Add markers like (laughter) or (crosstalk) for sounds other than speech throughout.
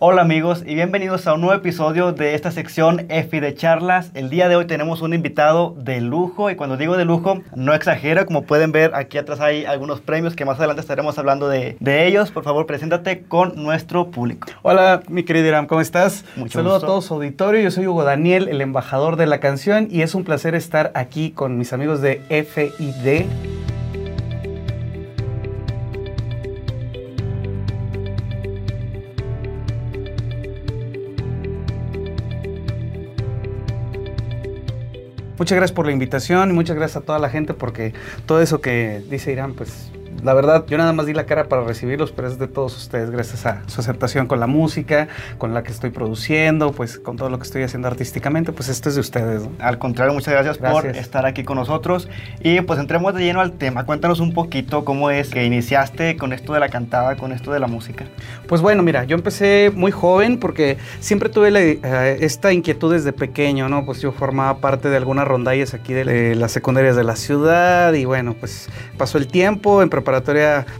Hola amigos y bienvenidos a un nuevo episodio de esta sección EFI de charlas. El día de hoy tenemos un invitado de lujo y cuando digo de lujo no exagero, como pueden ver aquí atrás hay algunos premios que más adelante estaremos hablando de, de ellos. Por favor, preséntate con nuestro público. Hola mi querido Iram, ¿cómo estás? Mucho Saludo gusto. a todo su auditorio, yo soy Hugo Daniel, el embajador de la canción y es un placer estar aquí con mis amigos de FID. Muchas gracias por la invitación y muchas gracias a toda la gente porque todo eso que dice Irán, pues la verdad yo nada más di la cara para recibirlos, pero es de todos ustedes gracias a su aceptación con la música, con la que estoy produciendo, pues con todo lo que estoy haciendo artísticamente, pues esto es de ustedes. ¿no? Al contrario, muchas gracias, por estar aquí con nosotros. Y pues entremos de lleno al tema. Cuéntanos un poquito cómo es que iniciaste con esto de la cantada, con esto de la música. Pues bueno, mira, yo empecé muy joven porque siempre tuve la, eh, esta inquietud desde pequeño, ¿no? Pues yo formaba parte de algunas rondallas aquí de, de las secundarias de la ciudad y bueno, pues pasó el tiempo, en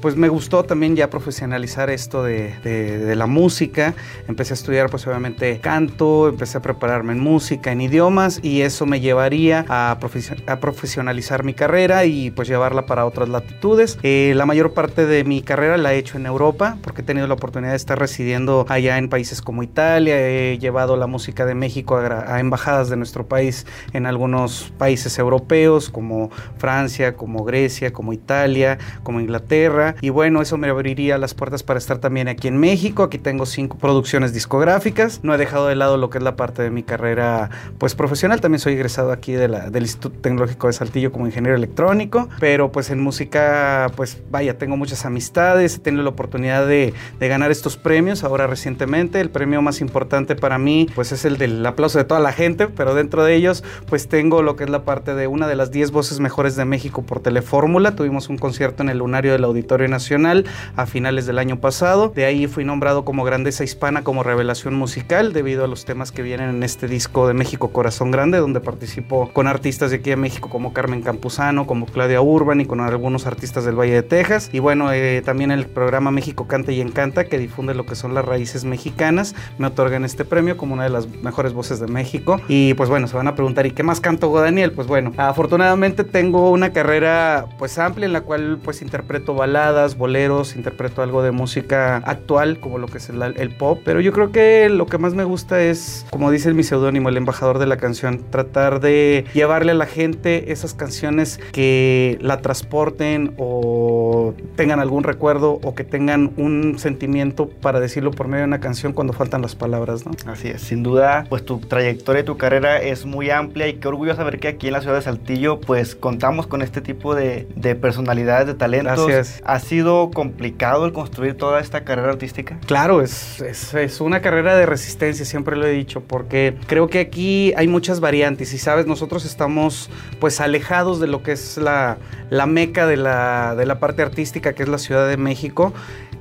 pues me gustó también ya profesionalizar esto de, de- la música, empecé a estudiar pues obviamente canto, empecé a prepararme en música, en idiomas y eso me llevaría a, a profesionalizar mi carrera y pues llevarla para otras latitudes. Eh, la mayor parte de mi carrera la he hecho en Europa porque he tenido la oportunidad de estar residiendo allá en países como Italia, he llevado la música de México a, embajadas de nuestro país en algunos países europeos como Francia, como Grecia, como Italia, Inglaterra y bueno, eso me abriría las puertas para estar también aquí en México. Aquí tengo cinco producciones discográficas. No he dejado de lado lo que es la parte de mi carrera pues profesional. También soy egresado aquí de la- del Instituto Tecnológico de Saltillo como ingeniero electrónico, pero pues en música pues vaya, tengo muchas amistades, he tenido la oportunidad de, de ganar estos premios ahora recientemente. El premio más importante para mí pues es el del aplauso de toda la gente, pero dentro de ellos pues tengo lo que es la parte de una de las 10 voces mejores de México por Telefórmula. Tuvimos un concierto en el Lunario del Auditorio Nacional a finales del año pasado. De ahí fui nombrado como Grandeza Hispana como revelación musical debido a los temas que vienen en este disco de México Corazón Grande, donde participo con artistas de aquí de México como Carmen Campuzano, como Claudia Urban y con algunos artistas del Valle de Texas. Y bueno, eh, también el programa México Canta y Encanta, que difunde lo que son las raíces mexicanas, me otorgan este premio como una de las mejores voces de México. Y pues bueno, se van a preguntar, ¿y qué más canto Daniel? Pues bueno, afortunadamente tengo una carrera pues amplia en la cual pues interpreto baladas, boleros, interpreto algo de música actual como lo que es el, pop, pero yo creo que lo que más me gusta es, como dice mi seudónimo, el embajador de la canción, tratar de llevarle a la gente esas canciones que la transporten o tengan algún recuerdo o que tengan un sentimiento para decirlo por medio de una canción cuando faltan las palabras, ¿no? Así es, sin duda, pues tu trayectoria y tu carrera es muy amplia y qué orgullo saber que aquí en la ciudad de Saltillo pues contamos con este tipo de, de personalidades, de talentos. Gracias. ¿Ha sido complicado el construir toda esta carrera artística? Claro, es, es, es una carrera de resistencia, siempre lo he dicho, porque creo que aquí hay muchas variantes y sabes, nosotros estamos pues alejados de lo que es la, la meca de la, de la parte artística, que es la Ciudad de México.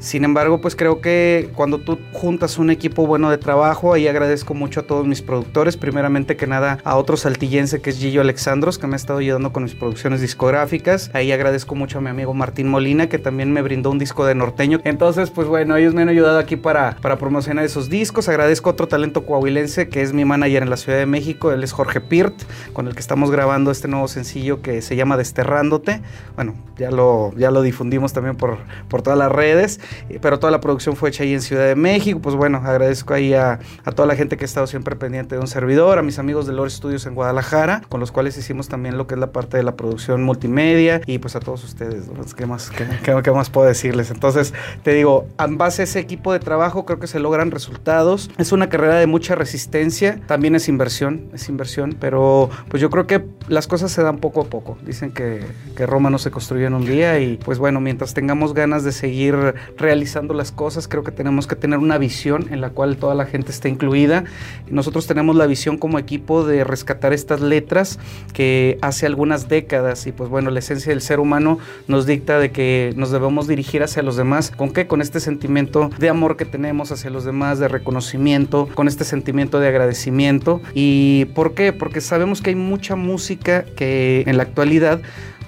Sin embargo, pues creo que cuando tú juntas un equipo bueno de trabajo, ahí agradezco mucho a todos mis productores, primeramente que nada a otro saltillense que es Gillo Alexandros, que me ha estado ayudando con mis producciones discográficas. Ahí agradezco mucho a mi amigo Martín Molina, que también me brindó un disco de norteño. Entonces, pues bueno, ellos me han ayudado aquí para, para promocionar esos discos. Agradezco a otro talento coahuilense que es mi manager en la Ciudad de México, él es Jorge Pirt, con el que estamos grabando este nuevo sencillo que se llama Desterrándote. Bueno, ya lo, ya lo difundimos también por, por todas las redes, pero toda la producción fue hecha ahí en Ciudad de México. Pues bueno, agradezco ahí a, toda la gente que ha estado siempre pendiente de un servidor, a mis amigos de Lore Studios en Guadalajara, con los cuales hicimos también lo que es la parte de la producción multimedia y pues a todos ustedes. ¿Qué, más, qué más puedo decirles? Entonces, te digo, en base a ese equipo de trabajo creo que se logran resultados. Es una carrera de mucha resistencia, también es inversión, es inversión, pero pues yo creo que las cosas se dan poco a poco. Dicen que, que Roma no se construye en un día y pues bueno, mientras tengamos ganas de seguir realizando las cosas, creo que tenemos que tener una visión en la cual toda la gente esté incluida. Nosotros tenemos la visión como equipo de rescatar estas letras que hace algunas décadas y pues bueno, la esencia del ser humano nos dicta de que nos debemos dirigir hacia los demás. ¿Con qué? Con este sentimiento de amor que tenemos hacia los demás, de reconocimiento, con este sentimiento de agradecimiento. ¿Y por qué? Porque sabemos que hay mucha música que en la actualidad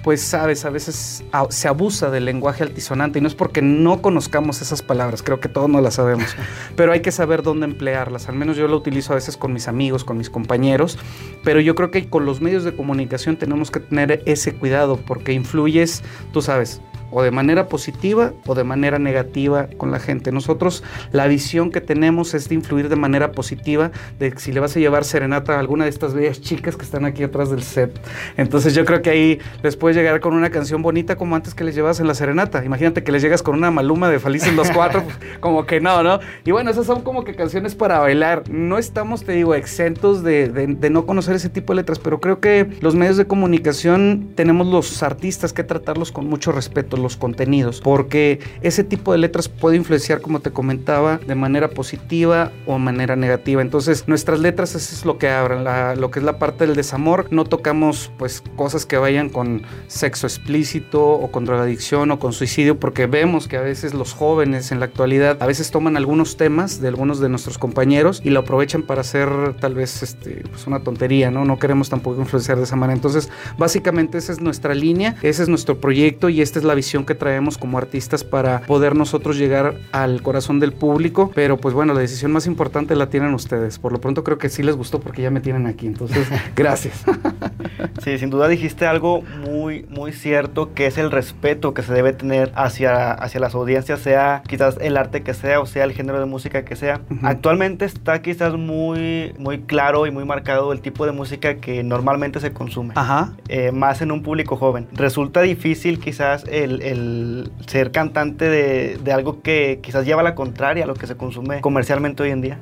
pues sabes, a veces se abusa del lenguaje altisonante y no es porque no conozcamos esas palabras, creo que todos no las sabemos, (laughs) pero hay que saber dónde emplearlas, al menos yo lo utilizo a veces con mis amigos, con mis compañeros, pero yo creo que con los medios de comunicación tenemos que tener ese cuidado porque influyes, tú sabes, o de manera positiva o de manera negativa con la gente. Nosotros la visión que tenemos es de influir de manera positiva, de si le vas a llevar serenata a alguna de estas bellas chicas que están aquí atrás del set. Entonces yo creo que ahí les puedes llegar con una canción bonita como antes que les llevas en la serenata. Imagínate que les llegas con una maluma de Felices los Cuatro, (laughs) pues, como que no, ¿no? Y bueno, esas son como que canciones para bailar. No estamos, te digo, exentos de, de no conocer ese tipo de letras, pero creo que los medios de comunicación tenemos los artistas que tratarlos con mucho respeto los contenidos, porque ese tipo de letras puede influenciar, como te comentaba, de manera positiva o manera negativa. Entonces, nuestras letras eso es lo que abren, lo que es la parte del desamor. No tocamos pues cosas que vayan con sexo explícito o con drogadicción o con suicidio, porque vemos que a veces los jóvenes en la actualidad a veces toman algunos temas de algunos de nuestros compañeros y lo aprovechan para hacer tal vez este, pues una tontería, ¿no? No queremos tampoco influenciar de esa manera. Entonces, básicamente esa es nuestra línea, ese es nuestro proyecto y esta es la visión que traemos como artistas para poder nosotros llegar al corazón del público. Pero pues bueno, la decisión más importante la tienen ustedes. Por lo pronto creo que sí les gustó porque ya me tienen aquí. Entonces, (laughs) gracias. Sí, sin duda dijiste algo muy, muy cierto, que es el respeto que se debe tener hacia, hacia las audiencias, sea quizás el arte que sea o sea el género de música que sea. Actualmente está quizás muy, muy claro y muy marcado el tipo de música que normalmente se consume, Ajá. Eh, más en un público joven. Resulta difícil quizás el, el ser cantante de, de, algo que quizás lleva la contraria a lo que se consume comercialmente hoy en día?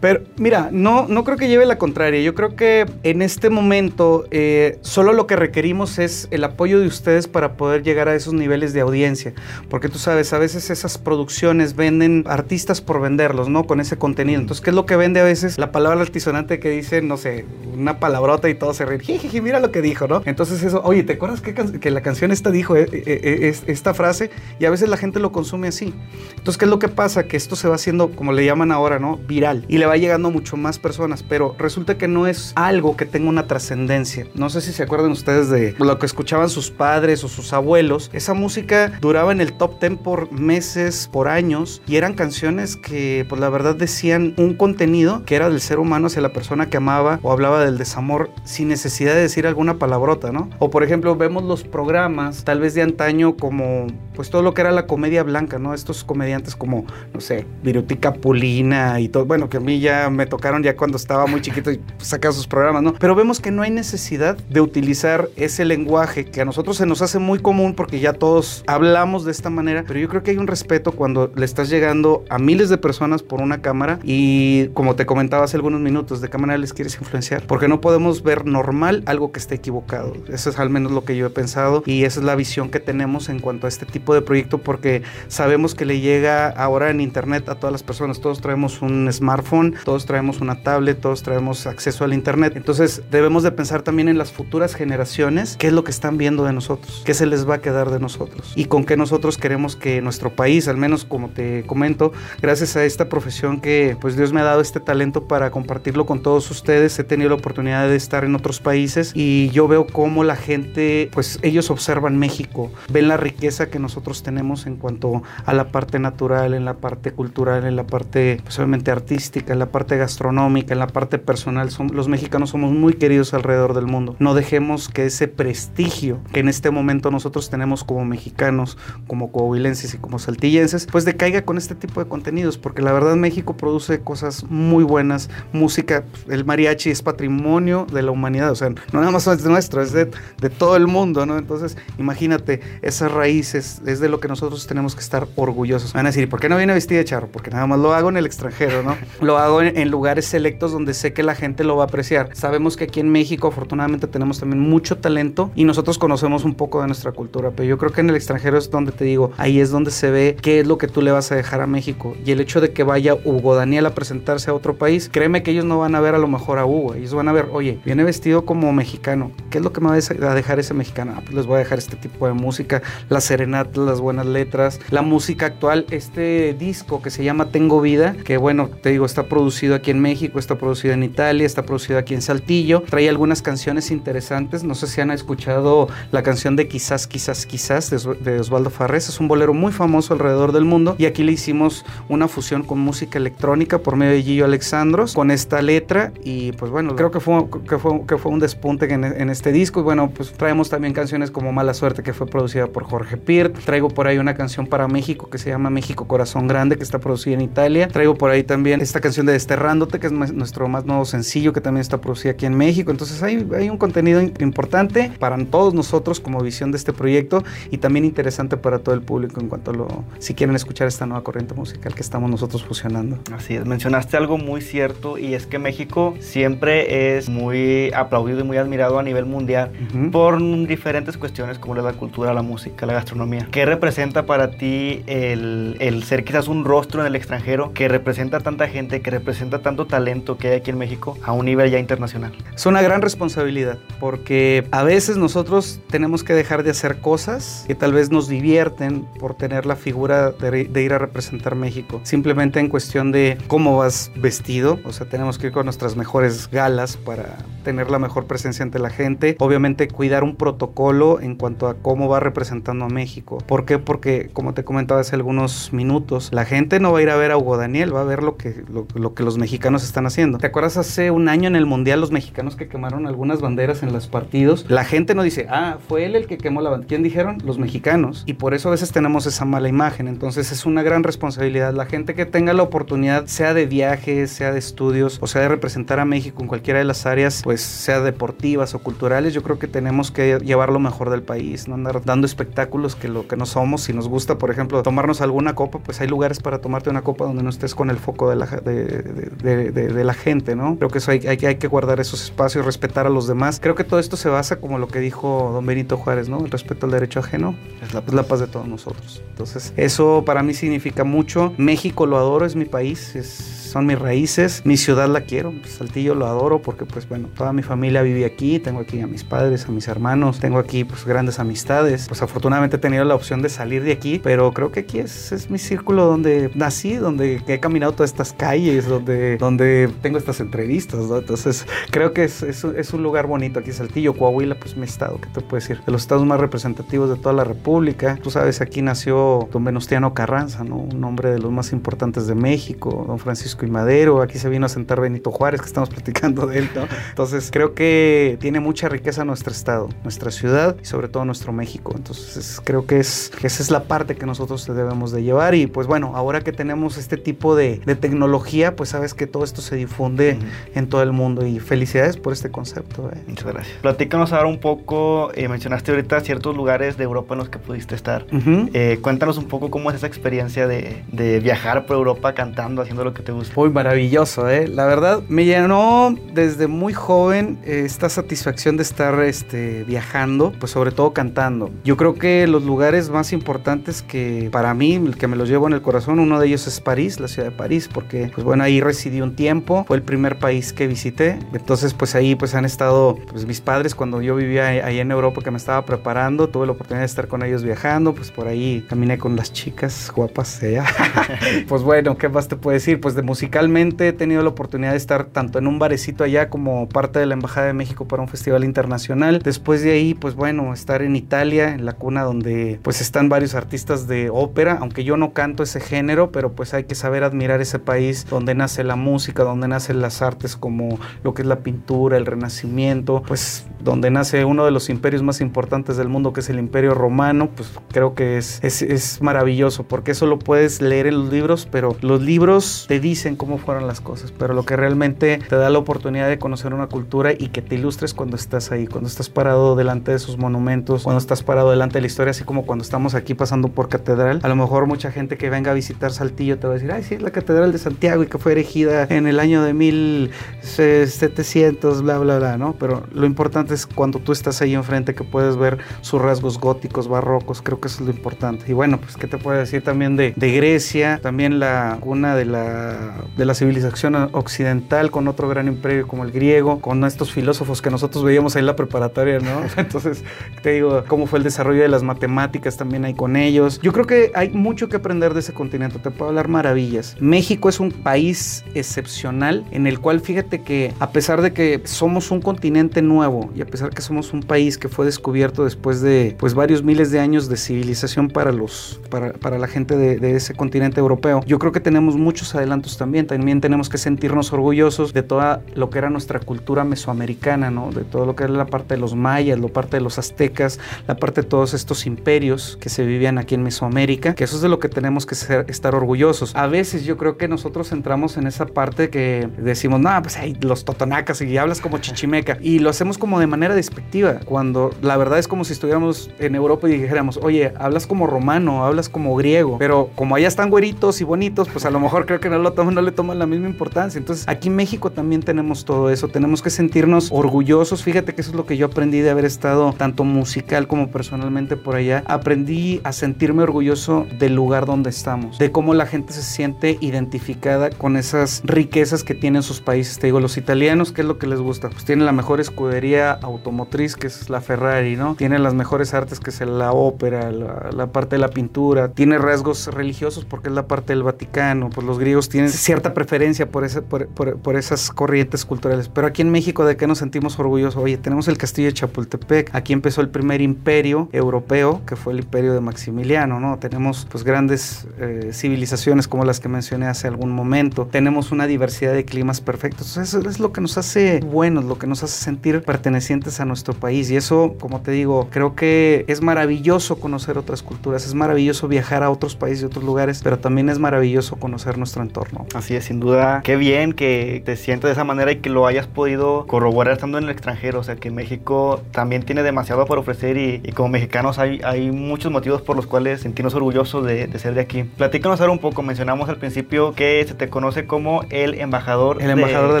Pero mira, no, no creo que lleve la contraria. Yo creo que en este momento eh, solo lo que requerimos es el apoyo de ustedes para poder llegar a esos niveles de audiencia. Porque tú sabes, a veces esas producciones venden artistas por venderlos, ¿no? Con ese contenido. Entonces, ¿qué es lo que vende a veces? La palabra altisonante que dice, no sé, una palabrota y todo se ríen. Jiji, mira lo que dijo, ¿no? Entonces eso, oye, ¿te acuerdas que, que la canción esta dijo eh, eh, esta frase? Y a veces la gente lo consume así. Entonces, ¿qué es lo que pasa? Que esto se va haciendo, como le llaman ahora, ¿no? Viral. Y le va llegando mucho más personas, pero resulta que no es algo que tenga una trascendencia. No sé si se acuerdan ustedes de lo que escuchaban sus padres o sus abuelos. Esa música duraba en el top 10 por meses, por años, y eran canciones que, pues la verdad, decían un contenido que era del ser humano hacia la persona que amaba o hablaba del desamor sin necesidad de decir alguna palabrota, ¿no? O por ejemplo, vemos los programas, tal vez de antaño, como pues todo lo que era la comedia blanca, ¿no? Estos comediantes como, no sé, Virutica Pulina y todo, bueno, que a mí ya me tocaron ya cuando estaba muy chiquito y sacaba sus programas, ¿no? Pero vemos que no hay necesidad de utilizar ese lenguaje que a nosotros se nos hace muy común porque ya todos hablamos de esta manera, pero yo creo que hay un respeto cuando le estás llegando a miles de personas por una cámara y como te comentaba hace algunos minutos, de qué manera les quieres influenciar, porque no podemos ver normal algo que esté equivocado. Eso es al menos lo que yo he pensado y esa es la visión que tenemos en cuanto a este tipo de proyecto porque sabemos que le llega ahora en internet a todas las personas. Todos traemos un smartphone, todos traemos una tablet, todos traemos acceso al internet. Entonces debemos de pensar también en las futuras generaciones, qué es lo que están viendo de nosotros, qué se les va a quedar de nosotros y con qué nosotros queremos que nuestro país, al menos como te comento, gracias a esta profesión que pues Dios me ha dado este talento para compartirlo con todos ustedes, he tenido la oportunidad de estar en otros países y yo veo cómo la gente, pues ellos observan México, ven la riqueza que nosotros tenemos en cuanto a la parte natural, en la parte cultural, en la parte pues, obviamente artística, en la parte gastronómica, en la parte personal. los mexicanos somos muy queridos alrededor del mundo. No dejemos que ese prestigio que en este momento nosotros tenemos como mexicanos, como coahuilenses y como saltillenses, pues decaiga con este tipo de contenidos, porque la verdad México produce cosas muy buenas, música, el mariachi es patrimonio de la humanidad, o sea, no nada más es nuestro, es de, de todo el mundo, ¿no? Entonces, imagínate, esas raíces es de lo que nosotros tenemos que estar orgullosos. Van a decir, ¿por qué no viene vestida de charro? Porque nada más lo hago en el extranjero, ¿no? Lo hago en, lugares selectos donde sé que la gente lo va a apreciar. Sabemos que aquí en México afortunadamente tenemos también mucho talento y nosotros conocemos un poco de nuestra cultura, pero yo creo que en el extranjero es donde te digo, ahí es donde se ve qué es lo que tú le vas a dejar a México. Y el hecho de que vaya Hugo Daniel a presentarse a otro país, créeme que ellos no van a ver a lo mejor a Hugo, ellos van a ver, oye, viene vestido como mexicano, ¿qué es lo que me va a dejar ese mexicano? Ah, pues les voy a dejar este tipo de música, las serenatas, las buenas letras, la música actual, este disco que se llama Tengo Vida, que bueno, te digo, está producido aquí en México, está producido en Italia, está producido aquí en Saltillo, trae algunas canciones interesantes. No sé si han escuchado la canción de Quizás, Quizás, Quizás de, Osvaldo Farrés. Es un bolero muy famoso alrededor del mundo y aquí le hicimos una fusión con música electrónica por medio de Gillo Alexandros con esta letra y pues bueno, creo que fue, que fue, que fue un despunte en, en este disco y bueno, pues traemos también canciones como Mala Suerte que fue producida por Jorge Pirt. Traigo por ahí una canción para México que se llama México Corazón Grande que está producida en Italia. Traigo por ahí también esta canción de Desterrándote que es nuestro más nuevo sencillo que también está producida aquí en México. Entonces hay, hay un contenido importante para todos nosotros como visión de este proyecto y también interesante para todo el público en cuanto a lo, si quieren escuchar esta nueva corriente musical que estamos nosotros fusionando. Así es, mencionaste algo muy cierto y es que México siempre es muy aplaudido y muy admirado a nivel mundial por diferentes cuestiones como la cultura, la música, la gastronomía. ¿Qué representa para ti el, el ser quizás un rostro en el extranjero que representa tanta gente, que representa tanto talento que hay aquí en México a un nivel ya internacional? Es una gran responsabilidad porque a veces nosotros tenemos que dejar de hacer cosas que tal vez nos divierten por tener la figura de, de ir a representar México. Simplemente en cuestión de cómo vas vestido, o sea, tenemos que ir con nuestras mejores galas para tener la mejor presencia ante la gente. Obviamente cuidar un protocolo en cuanto a cómo va representando a México. ¿Por qué? Porque, como te comentaba hace algunos minutos, la gente no va a ir a ver a Hugo Daniel, va a ver lo que, lo, que los mexicanos están haciendo. ¿Te acuerdas hace un año en el Mundial los mexicanos que quemaron algunas banderas en los partidos? La gente no dice, ah, fue él el que quemó la bandera. ¿Quién dijeron? Los mexicanos. Y por eso a veces tenemos esa mala imagen. Entonces es una gran responsabilidad. La gente que tenga la oportunidad, sea de viajes, sea de estudios, o sea de representar a México en cualquiera de las áreas, pues sea deportivas o culturales, yo creo que tenemos que llevar lo mejor del país, no andar dando espectáculos que lo que no somos. Si nos gusta, por ejemplo, tomarnos alguna copa, pues hay lugares para tomarte una copa donde no estés con el foco de la, de, la gente, ¿no? Creo que eso hay, que guardar esos espacios, respetar a los demás. Creo que todo esto se basa como lo que dijo don Benito Juárez, ¿no? El respeto al derecho ajeno es la, es la paz de todos nosotros. Entonces, eso para mí significa mucho. México lo adoro, es mi país, es son mis raíces, mi ciudad la quiero, Saltillo lo adoro porque pues bueno, toda mi familia vive aquí, tengo aquí a mis padres, a mis hermanos, tengo aquí pues grandes amistades, pues afortunadamente he tenido la opción de salir de aquí, pero creo que aquí es, es mi círculo donde nací, donde he caminado todas estas calles, donde, donde tengo estas entrevistas, ¿no? Entonces creo que es, es, es, un lugar bonito aquí, Saltillo, Coahuila, pues mi estado, ¿qué te puedo decir? De los estados más representativos de toda la República, tú sabes, aquí nació don Venustiano Carranza, ¿no? Un hombre de los más importantes de México, don Francisco y Madero, aquí se vino a sentar Benito Juárez, que estamos (laughs) platicando de él, ¿no? Entonces creo que tiene mucha riqueza nuestro estado, nuestra ciudad y sobre todo nuestro México. Entonces creo que, es, esa es la parte que nosotros debemos de llevar y pues bueno, ahora que tenemos este tipo de, tecnología, pues sabes que todo esto se difunde en todo el mundo y felicidades por este concepto. ¿eh? Muchas gracias. Platícanos ahora un poco, eh, mencionaste ahorita ciertos lugares de Europa en los que pudiste estar. Eh, cuéntanos un poco cómo es esa experiencia de, de viajar por Europa cantando, haciendo lo que te gusta. Muy maravilloso, ¿eh? La verdad, me llenó desde muy joven eh, esta satisfacción de estar este, viajando, pues sobre todo cantando. Yo creo que los lugares más importantes que para mí, que me los llevo en el corazón, uno de ellos es París, la ciudad de París, porque pues bueno, ahí residí un tiempo, fue el primer país que visité. Entonces, pues ahí pues han estado pues mis padres cuando yo vivía ahí en Europa que me estaba preparando, tuve la oportunidad de estar con ellos viajando, pues por ahí caminé con las chicas guapas allá. (laughs) pues bueno, ¿qué más te puedo decir? Pues de musicalmente he tenido la oportunidad de estar tanto en un barecito allá como parte de la Embajada de México para un festival internacional. Después de ahí, pues bueno, estar en Italia, en la cuna donde pues están varios artistas de ópera, aunque yo no canto ese género, pero pues hay que saber admirar ese país donde nace la música, donde nacen las artes como lo que es la pintura, el renacimiento, pues donde nace uno de los imperios más importantes del mundo que es el imperio romano, pues creo que es, es, es maravilloso porque eso lo puedes leer en los libros, pero los libros te dicen cómo fueron las cosas, pero lo que realmente te da la oportunidad de conocer una cultura y que te ilustres cuando estás ahí, cuando estás parado delante de esos monumentos, cuando estás parado delante de la historia, así como cuando estamos aquí pasando por catedral. A lo mejor mucha gente que venga a visitar Saltillo te va a decir, ay, sí, la catedral de Santiago y que fue erigida en el año de 1700, bla, bla, bla, ¿no? Pero lo importante es cuando tú estás ahí enfrente que puedes ver sus rasgos góticos, barrocos, creo que eso es lo importante. Y bueno, pues, ¿qué te puedo decir también de, de Grecia? También la una de la de la civilización occidental con otro gran imperio como el griego, con estos filósofos que nosotros veíamos ahí en la preparatoria, ¿no? (laughs) Entonces, te digo, cómo fue el desarrollo de las matemáticas también ahí con ellos. Yo creo que hay mucho que aprender de ese continente, te puedo hablar maravillas. México es un país excepcional en el cual fíjate que a pesar de que somos un continente nuevo y a pesar que somos un país que fue descubierto después de pues varios miles de años de civilización para los para, para la gente de, de ese continente europeo, yo creo que tenemos muchos adelantos también. Tenemos que sentirnos orgullosos de toda lo que era nuestra cultura mesoamericana, ¿no? De todo lo que era la parte de los mayas, la parte de los aztecas, la parte de todos estos imperios que se vivían aquí en Mesoamérica, que eso es de lo que tenemos que ser, estar orgullosos. A veces yo creo que nosotros entramos en esa parte que decimos, no, pues hay los totonacas y hablas como chichimeca. Y lo hacemos como de manera despectiva, cuando la verdad es como si estuviéramos en Europa y dijéramos, oye, hablas como romano, hablas como griego, pero como allá están güeritos y bonitos, pues a lo mejor creo que no, lo toman, no le toman la misma importancia. Entonces, aquí en México también tenemos todo eso, tenemos que sentirnos orgullosos. Fíjate que eso es lo que yo aprendí de haber estado tanto musical como personalmente por allá. Aprendí a sentirme orgulloso del lugar donde estamos, de cómo la gente se siente identificada con esas riquezas que tienen sus países. Te digo, los italianos, ¿qué es lo que les gusta? Pues tienen la mejor escudería automotriz, que es la Ferrari, ¿no? Tienen las mejores artes, que es la ópera, la, la parte de la pintura. Tiene rasgos religiosos, porque es la parte del Vaticano. Pues los griegos tienen cierta preferencia por, ese, por, esas corrientes culturales. Pero aquí en México, ¿de qué nos sentimos orgullosos? Oye, tenemos el castillo de Chapultepec. Aquí empezó el primer imperio europeo, que fue el imperio de Maximiliano, ¿no? Tenemos pues grandes eh, civilizaciones como las que mencioné hace algún momento. Tenemos una diversidad de climas perfectos. Eso es lo que nos hace buenos, lo que nos hace sentir pertenecientes a nuestro país. Y eso, como te digo, creo que es maravilloso conocer otras culturas, es maravilloso viajar a otros países y otros lugares, pero también es maravilloso conocer nuestro entorno. Así es, sin duda. Qué bien que te sientes de esa manera y que lo hayas podido corroborar estando en el extranjero. O sea, que México también tiene demasiado por ofrecer y, y como mexicanos hay, hay muchos motivos por los cuales sentirnos orgullosos de, de ser de aquí. Platícanos ahora un poco. Mencionamos al principio que se te conoce como el embajador, el embajador de, de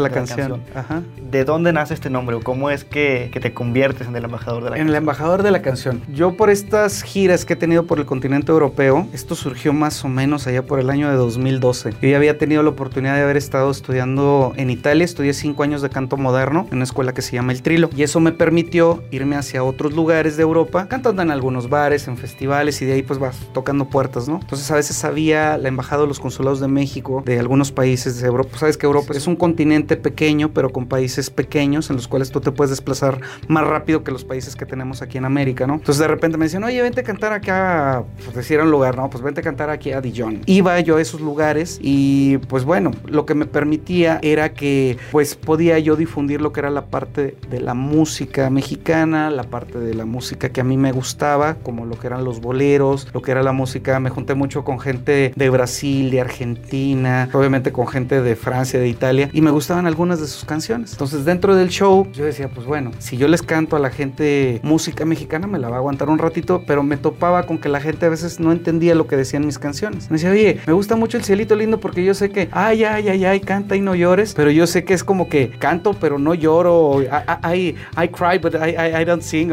la, de canción. la canción. Ajá. ¿De dónde nace este nombre o cómo es que, que, te conviertes en el embajador de la en canción? el embajador de la canción. Yo por estas giras que he tenido por el continente europeo, esto surgió más o menos allá por el año de 2012. Yo ya había tenido la oportunidad de haber estado estudiando en Italia, estudié cinco años de canto moderno en una escuela que se llama El Trilo y eso me permitió irme hacia otros lugares de Europa, cantando en algunos bares, en festivales y de ahí pues vas tocando puertas, ¿no? Entonces a veces había la embajada de los consulados de México, de algunos países de Europa. Sabes que Europa es un continente pequeño, pero con países pequeños en los cuales tú te puedes desplazar más rápido que los países que tenemos aquí en América, ¿no? Entonces de repente me decían, oye, vente a cantar acá, pues decir un lugar, no, pues vente a cantar aquí a Dijon. Iba yo a esos lugares y pues bueno, lo que me permitía era que pues podía yo difundir lo que era la parte de la música mexicana, la parte de la música que a mí me gustaba, como lo que eran los boleros, lo que era la música, me junté mucho con gente de Brasil, de Argentina, obviamente con gente de Francia, de Italia, y me gustaban algunas de sus canciones. Entonces dentro del show yo decía, pues bueno, si yo les canto a la gente música mexicana, me la va a aguantar un ratito, pero me topaba con que la gente a veces no entendía lo que decían mis canciones. Me decía, oye, me gusta mucho el cielito lindo porque yo sé que, ay, ay, ay, ay, canta y no llores, pero yo sé que es como que canto, pero no lloro, I, I, I cry, but I, I, don't sing.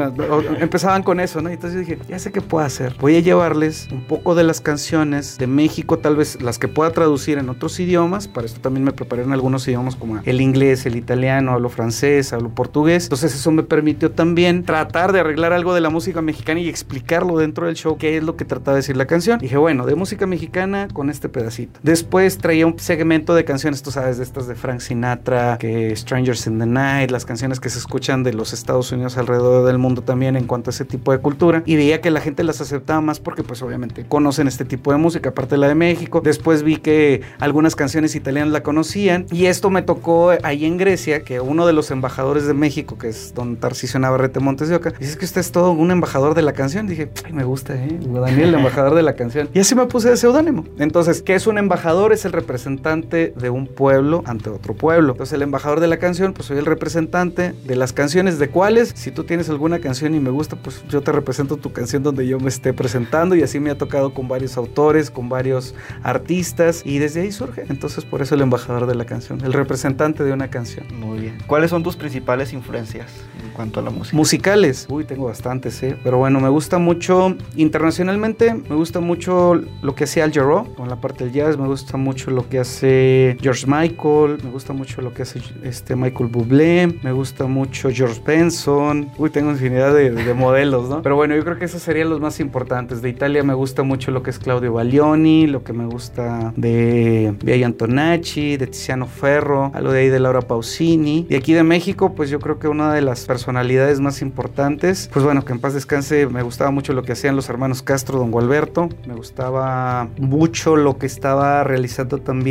Empezaban con eso, ¿no? Entonces dije, ya sé qué puedo hacer. Voy a llevarles un poco de las canciones de México, tal vez las que pueda traducir en otros idiomas. Para esto también me preparé en algunos idiomas como el inglés, el italiano, hablo francés, hablo portugués. Entonces eso me permitió también tratar de arreglar algo de la música mexicana y explicarlo dentro del show, qué es lo que trataba de decir la canción. Dije, bueno, de música mexicana con este pedacito. Después traía un segmento de canciones, tú sabes, de estas de Frank Sinatra, que Strangers in the Night, las canciones que se escuchan de los Estados Unidos alrededor del mundo también en cuanto a ese tipo de cultura. Y veía que la gente las aceptaba más porque pues obviamente conocen este tipo de música, aparte de la de México. Después vi que algunas canciones italianas la conocían y esto me tocó ahí en Grecia, que uno de los embajadores de México, que es don Tarcisio Navarrete Montes de Oca, dice que usted es todo un embajador de la canción. Dije, ay, me gusta, ¿eh? Daniel, el embajador de la canción. Y así me puse de seudónimo. Entonces, ¿qué es un embajador? Es el representante de un pueblo ante otro pueblo. Entonces, el embajador de la canción, pues soy el representante de las canciones. ¿De cuáles? Si tú tienes alguna canción y me gusta, pues yo te represento tu canción donde yo me esté presentando. Y así me ha tocado con varios autores, con varios artistas. Y desde ahí surge. Entonces, por eso el embajador de la canción, el representante de una canción. Muy bien. ¿Cuáles son tus principales influencias? cuanto a la música? Musicales. Uy, tengo bastantes, ¿eh? Pero bueno, me gusta mucho internacionalmente, me gusta mucho lo que hacía Al Jarreau con la parte del jazz, me gusta mucho lo que hace George Michael, me gusta mucho lo que hace este Michael Bublé, me gusta mucho George Benson. Uy, tengo infinidad de, de modelos, ¿no? Pero bueno, yo creo que esos serían los más importantes. De Italia me gusta mucho lo que es Claudio Baglioni, lo que me gusta de Via Antonacci, de Tiziano Ferro, algo de ahí de Laura Pausini. Y aquí de México, pues yo creo que una de las personalidades más importantes, pues bueno, que en paz descanse, me gustaba mucho lo que hacían los hermanos Castro, don Gualberto, me gustaba mucho lo que estaba realizando también,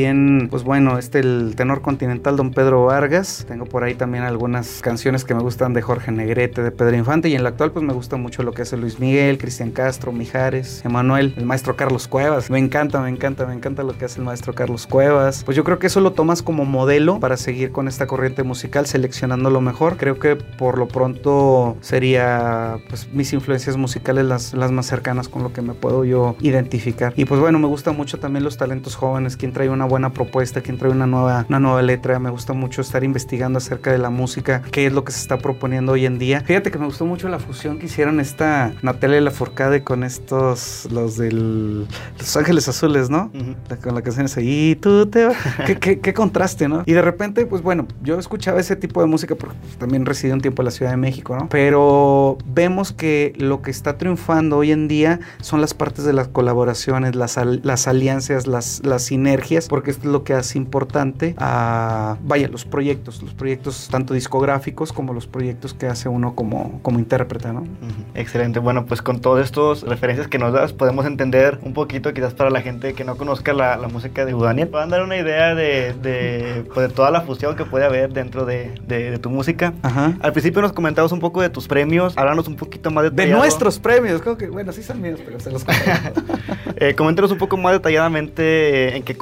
pues bueno, este el tenor continental don Pedro Vargas, tengo por ahí también algunas canciones que me gustan de Jorge Negrete, de Pedro Infante, y en la actual pues me gusta mucho lo que hace Luis Miguel, Cristian Castro, Mijares, Emanuel, el maestro Carlos Cuevas, me encanta, me encanta, me encanta lo que hace el maestro Carlos Cuevas, pues yo creo que eso lo tomas como modelo para seguir con esta corriente musical, seleccionando lo mejor, creo que por lo pronto sería pues mis influencias musicales las, las más cercanas con lo que me puedo yo identificar. Y pues bueno, me gusta mucho también los talentos jóvenes, quien trae una buena propuesta, quien trae una nueva, una nueva letra. Me gusta mucho estar investigando acerca de la música, qué es lo que se está proponiendo hoy en día. Fíjate que me gustó mucho la fusión que hicieron esta Natalia Lafourcade con estos, los del Los Ángeles Azules, ¿no? Uh -huh. Con la canción esa, y tú te vas. (laughs) ¿Qué, qué, qué, contraste, ¿no? Y de repente, pues bueno, yo escuchaba ese tipo de música porque también residí un tiempo en la Ciudad de México, ¿no? Pero vemos que lo que está triunfando hoy en día son las partes de las colaboraciones, las, las alianzas, las, las sinergias, porque es lo que hace importante a, vaya, los proyectos, los proyectos tanto discográficos como los proyectos que hace uno como, como intérprete, ¿no? Uh -huh. Excelente, bueno, pues con todas estas referencias que nos das, podemos entender un poquito, quizás para la gente que no conozca la, la música de Udaniel, puedan dar una idea de, de, pues, de, toda la fusión que puede haber dentro de, de, tu música. Ajá. Al principio nos comentabas un poco de tus premios, háblanos un poquito más detallado. De nuestros premios, creo que, bueno, sí son míos, pero se los (laughs) eh, Coméntanos un poco más detalladamente eh, en qué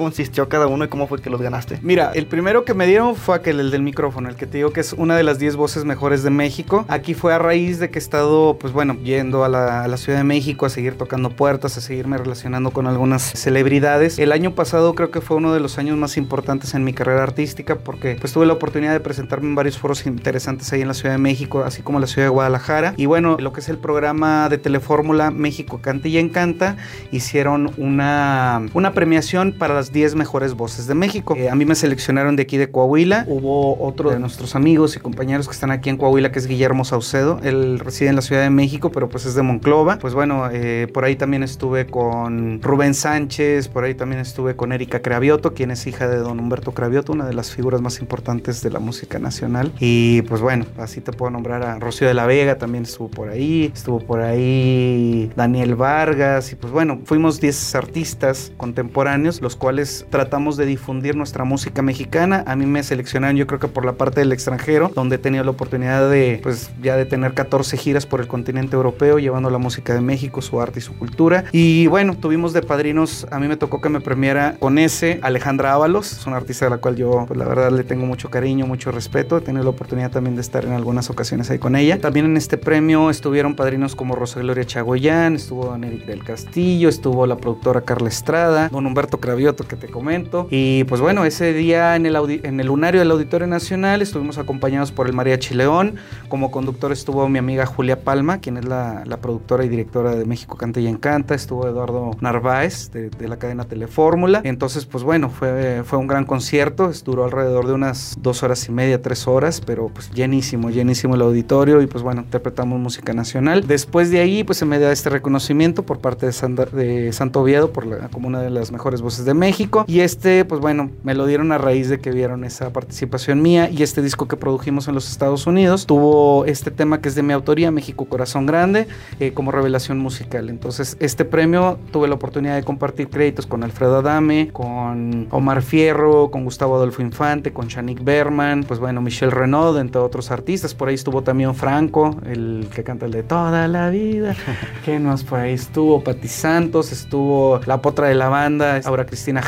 cada uno y cómo fue que los ganaste. Mira, el primero que me dieron fue aquel, el del micrófono, el que te digo que es una de las 10 voces mejores de México. Aquí fue a raíz de que he estado, pues bueno, yendo a la, a la Ciudad de México a seguir tocando puertas, a seguirme relacionando con algunas celebridades. El año pasado creo que fue uno de los años más importantes en mi carrera artística porque pues tuve la oportunidad de presentarme en varios foros interesantes ahí en la Ciudad de México, así como la Ciudad de Guadalajara. Y bueno, lo que es el programa de Telefórmula México Canta y Encanta, hicieron una, una premiación para las 10 mejores voces de México. Eh, a mí me seleccionaron de aquí de Coahuila. Hubo otro de nuestros amigos y compañeros que están aquí en Coahuila, que es Guillermo Saucedo. Él reside en la Ciudad de México, pero pues es de Monclova. Pues bueno, eh, por ahí también estuve con Rubén Sánchez, por ahí también estuve con Erika Cravioto, quien es hija de don Humberto Cravioto, una de las figuras más importantes de la música nacional. Y pues bueno, así te puedo nombrar a Rocío de la Vega, también estuvo por ahí, estuvo por ahí Daniel Vargas, y pues bueno, fuimos 10 artistas contemporáneos, los cuales tratamos de difundir nuestra música mexicana. A mí me seleccionaron, yo creo que por la parte del extranjero, donde he tenido la oportunidad de, pues ya de tener 14 giras por el continente europeo, llevando la música de México, su arte y su cultura. Y bueno, tuvimos de padrinos, a mí me tocó que me premiara con ese Alejandra Ábalos, es una artista a la cual yo, pues la verdad, le tengo mucho cariño, mucho respeto. He tenido la oportunidad también de estar en algunas ocasiones ahí con ella. También en este premio estuvieron padrinos como Rosa Gloria Chagoyán, estuvo Don Eric del Castillo, estuvo la productora Carla Estrada, Don Humberto Cravioto, que te comento. Y pues bueno, ese día en el, en el lunario del Auditorio Nacional estuvimos acompañados por el María Chileón. Como conductor estuvo mi amiga Julia Palma, quien es la, la productora y directora de México Canta y Encanta. Estuvo Eduardo Narváez, de, de la cadena Telefórmula. Entonces, pues bueno, fue, fue un gran concierto. Duró alrededor de unas dos horas y media, tres horas, pero pues llenísimo, llenísimo el auditorio. Y pues bueno, interpretamos música nacional. Después de ahí, pues se me da este reconocimiento por parte de, de Santo Oviedo por la, como una de las mejores voces de México. Y este, pues bueno, me lo dieron a raíz de que vieron esa participación mía y este disco que produjimos en los Estados Unidos tuvo este tema que es de mi autoría, México Corazón Grande, eh, como revelación musical. Entonces, este premio tuve la oportunidad de compartir créditos con Alfredo Adame, con Omar Fierro, con Gustavo Adolfo Infante, con Shanik Berman, pues bueno, Michelle Renaud, entre otros artistas. Por ahí estuvo también Franco, el que canta el de Toda la vida. (laughs) ¿Qué más por ahí estuvo? Pati Santos, estuvo la potra de la banda, ahora Cristina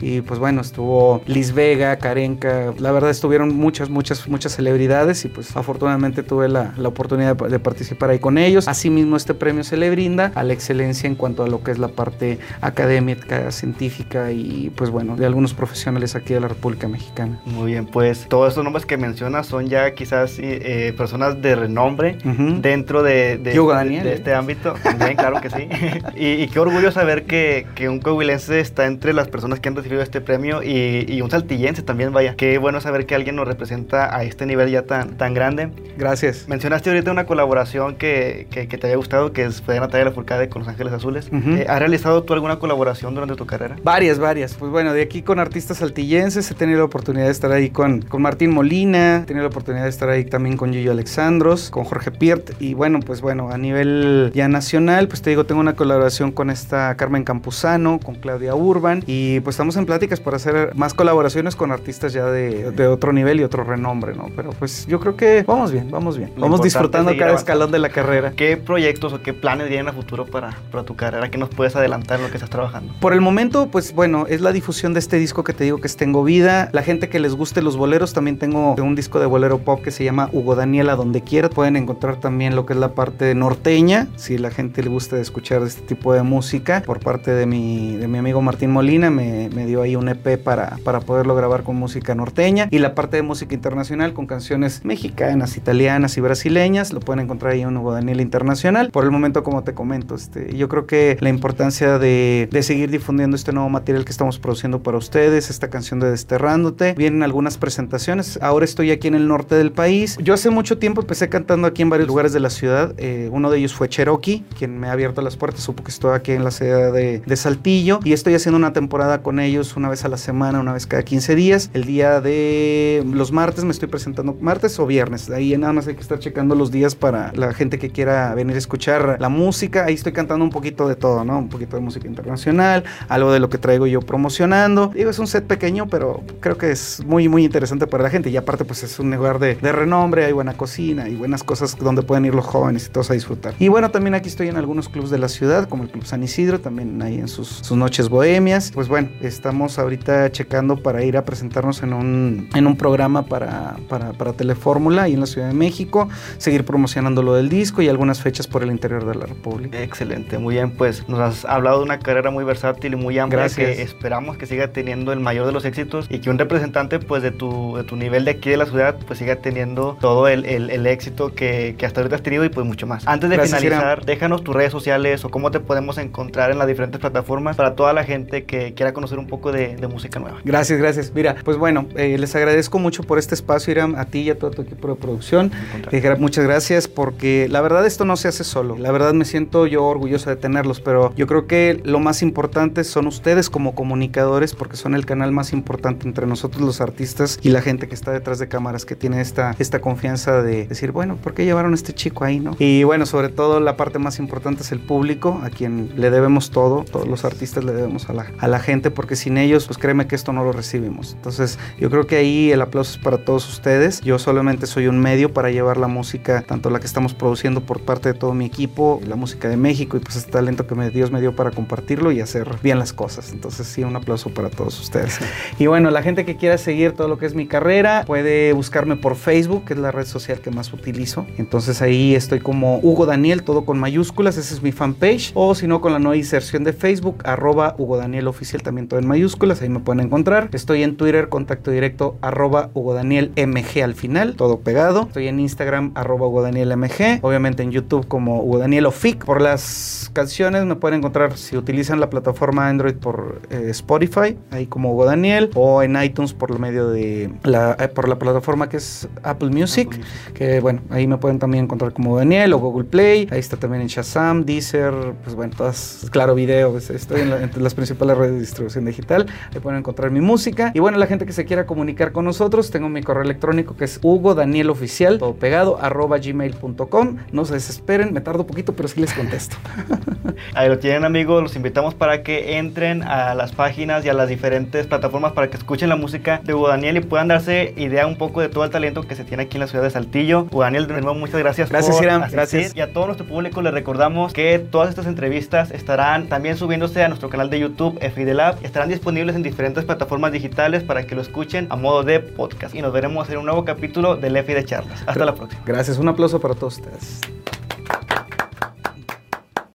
Y pues bueno, estuvo Liz Vega, Karenka. La verdad estuvieron muchas, muchas, muchas celebridades y pues afortunadamente tuve la, la oportunidad de, de participar ahí con ellos. Asimismo, este premio se le brinda a la excelencia en cuanto a lo que es la parte académica, científica y pues bueno, de algunos profesionales aquí de la República Mexicana. Muy bien, pues todos estos nombres que mencionas son ya quizás realmente eh, personas de renombre dentro de, de, ¿eh? este ámbito. También, claro que sí. (laughs) y, y qué orgullo saber que, que un coahuilense está entre las personas que han recibido este premio y, y un saltillense también, vaya. Qué bueno saber que alguien nos representa a este nivel ya tan, tan grande. Gracias. Mencionaste ahorita una colaboración que, que, que te había gustado, que es fue Natalia Lafourcade con Los Ángeles Azules. Eh, ¿Has realizado tú alguna colaboración durante tu carrera? Varias, varias. Pues bueno, de aquí con artistas saltillenses he tenido la oportunidad de estar ahí con, con Martín Molina, he tenido la oportunidad de estar ahí también con Gillo Alexandros, con Jorge Piert y bueno, pues bueno, a nivel ya nacional, pues te digo, tengo una colaboración con esta Carmen Campuzano, con Claudia Urban y pues estamos en pláticas para hacer más colaboraciones con artistas ya de, de otro nivel y otro renombre, ¿no? Pero pues yo creo que vamos bien, vamos bien. Lo Vamos disfrutando cada escalón de la carrera. ¿Qué proyectos o qué planes vienen a futuro para, para tu carrera? ¿Qué nos puedes adelantar en lo que estás trabajando? Por el momento, pues bueno, es la difusión de este disco que te digo que es Tengo Vida. La gente que les guste los boleros, también tengo un disco de bolero pop que se llama Hugo Daniel a donde quiera. Pueden encontrar también lo que es la parte norteña, si la gente le gusta escuchar este tipo de música. Por parte de mi, de mi amigo Martín Molina, me, me dio ahí un EP para, para poderlo grabar con música norteña. Y la parte de música internacional con canciones mexicanas, italianas y brasileñas. Lo pueden encontrar ahí en Hugo Daniel Internacional. Por el momento, como te comento, este, yo creo que la importancia de, de seguir difundiendo este nuevo material que estamos produciendo para ustedes, esta canción de Desterrándote. Vienen algunas presentaciones. Ahora estoy aquí en el norte del país. Yo hace mucho tiempo empecé cantando aquí en varios lugares de la ciudad. Eh, uno de ellos fue Cherokee, quien me ha abierto las puertas. Supo que estoy aquí en la ciudad de, de Saltillo. Y estoy haciendo una temporada con ellos una vez a la semana, una vez cada 15 días. El día de los martes me estoy presentando, martes o viernes. Ahí nada más hay que estar checando los días para la gente que quiera venir a escuchar la música. Ahí estoy cantando un poquito de todo, ¿no? Un poquito de música internacional, algo de lo que traigo yo promocionando. Digo, es un set pequeño, pero creo que es muy, muy interesante para la gente. Y aparte, pues es un lugar de, renombre, hay buena cocina y buenas cosas donde pueden ir los jóvenes y todos a disfrutar. Y bueno, también aquí estoy en algunos clubes de la ciudad, como el Club San Isidro, también ahí en sus, sus noches bohemias. Pues bueno, estamos ahorita checando para ir a presentarnos en un, en un programa para, para, para Telefórmula ahí en la Ciudad de México, seguir promocionando lo del disco y algunas fechas por el interior de la República. Excelente, muy bien, pues nos has hablado de una carrera muy versátil y muy amplia Gracias. que esperamos que siga teniendo el mayor de los éxitos y que un representante pues de tu, de tu nivel de aquí de la ciudad pues siga teniendo todo el, el- el éxito que, que hasta ahorita has tenido y pues mucho más. Antes de Gracias, finalizar, déjanos tus redes sociales o cómo te podemos encontrar en las diferentes plataformas para toda la gente que quiera conocer un poco de, de música nueva. Gracias, gracias. Mira, pues bueno, eh, les agradezco mucho por este espacio, Iram, a ti y a todo tu equipo de producción. Eh, muchas gracias porque la verdad esto no se hace solo. La verdad me siento yo orgulloso de tenerlos, pero yo creo que lo más importante son ustedes como comunicadores porque son el canal más importante entre nosotros los artistas y la gente que está detrás de cámaras que tiene esta, esta confianza de decir, bueno, ¿por qué llevaron a este chico ahí, no? Y bueno, sobre todo la parte más importante es el público, a quien le debemos todo, todos los artistas le debemos a la, a la gente porque sin ellos, pues créeme que esto no lo recibimos. Entonces, yo creo que ahí el aplauso es para todos ustedes. Yo solamente soy un medio para llevar la música, tanto la que estamos produciendo por parte de todo mi equipo, la música de México y pues este talento que Dios me dio para compartirlo y hacer bien las cosas. Entonces, sí, un aplauso para todos ustedes. Y bueno, la gente que quiera seguir todo lo que es mi carrera puede buscarme por Facebook, que es la red social que más utilizo. Entonces ahí estoy como Hugo Daniel, todo con mayúsculas, ese es mi fanpage. O si no, con la nueva inserción de Facebook, arroba Hugo Daniel Oficial, también todo en mayúsculas, ahí me pueden encontrar. Estoy en Twitter, contacto directo, arroba Hugo Daniel MG al final, todo pegado. Estoy en Instagram, arroba Hugo Daniel MG. Obviamente en YouTube como Hugo Daniel Ofic. Por las canciones me pueden encontrar si utilizan la plataforma Android por eh, Spotify, ahí como Hugo Daniel, o en iTunes por lo medio de la, eh, por la plataforma que es Apple Music, Apple Music. que bueno, ahí me pueden también encontrar como Daniel o Google Play, ahí está también en Shazam, Deezer, pues bueno, todas, claro, video, pues, estoy en, la- las principales redes de distribución digital, ahí pueden encontrar mi música, y bueno, la gente que se quiera comunicar con nosotros, tengo mi correo electrónico que es Hugo Daniel Oficial, todo pegado, arroba gmail.com, no se desesperen, me tardo un poquito, pero sí les contesto. (laughs) Ahí lo tienen amigos, los invitamos para que entren a las páginas y a las diferentes plataformas para que escuchen la música de Hugo Daniel y puedan darse idea un poco de todo el talento que se tiene aquí en la ciudad de Saltillo. Hugo Daniel, de nuevo muchas gracias. Gracias, por Hiram, gracias. Y a todo nuestro público les recordamos que todas estas entrevistas estarán también subiéndose a nuestro canal de YouTube, Lab, estarán disponibles en diferentes plataformas digitales para que lo escuchen a modo de podcast. Y nos veremos en un nuevo capítulo del EFI de Charlas. Hasta la próxima. Gracias, un aplauso para todos ustedes.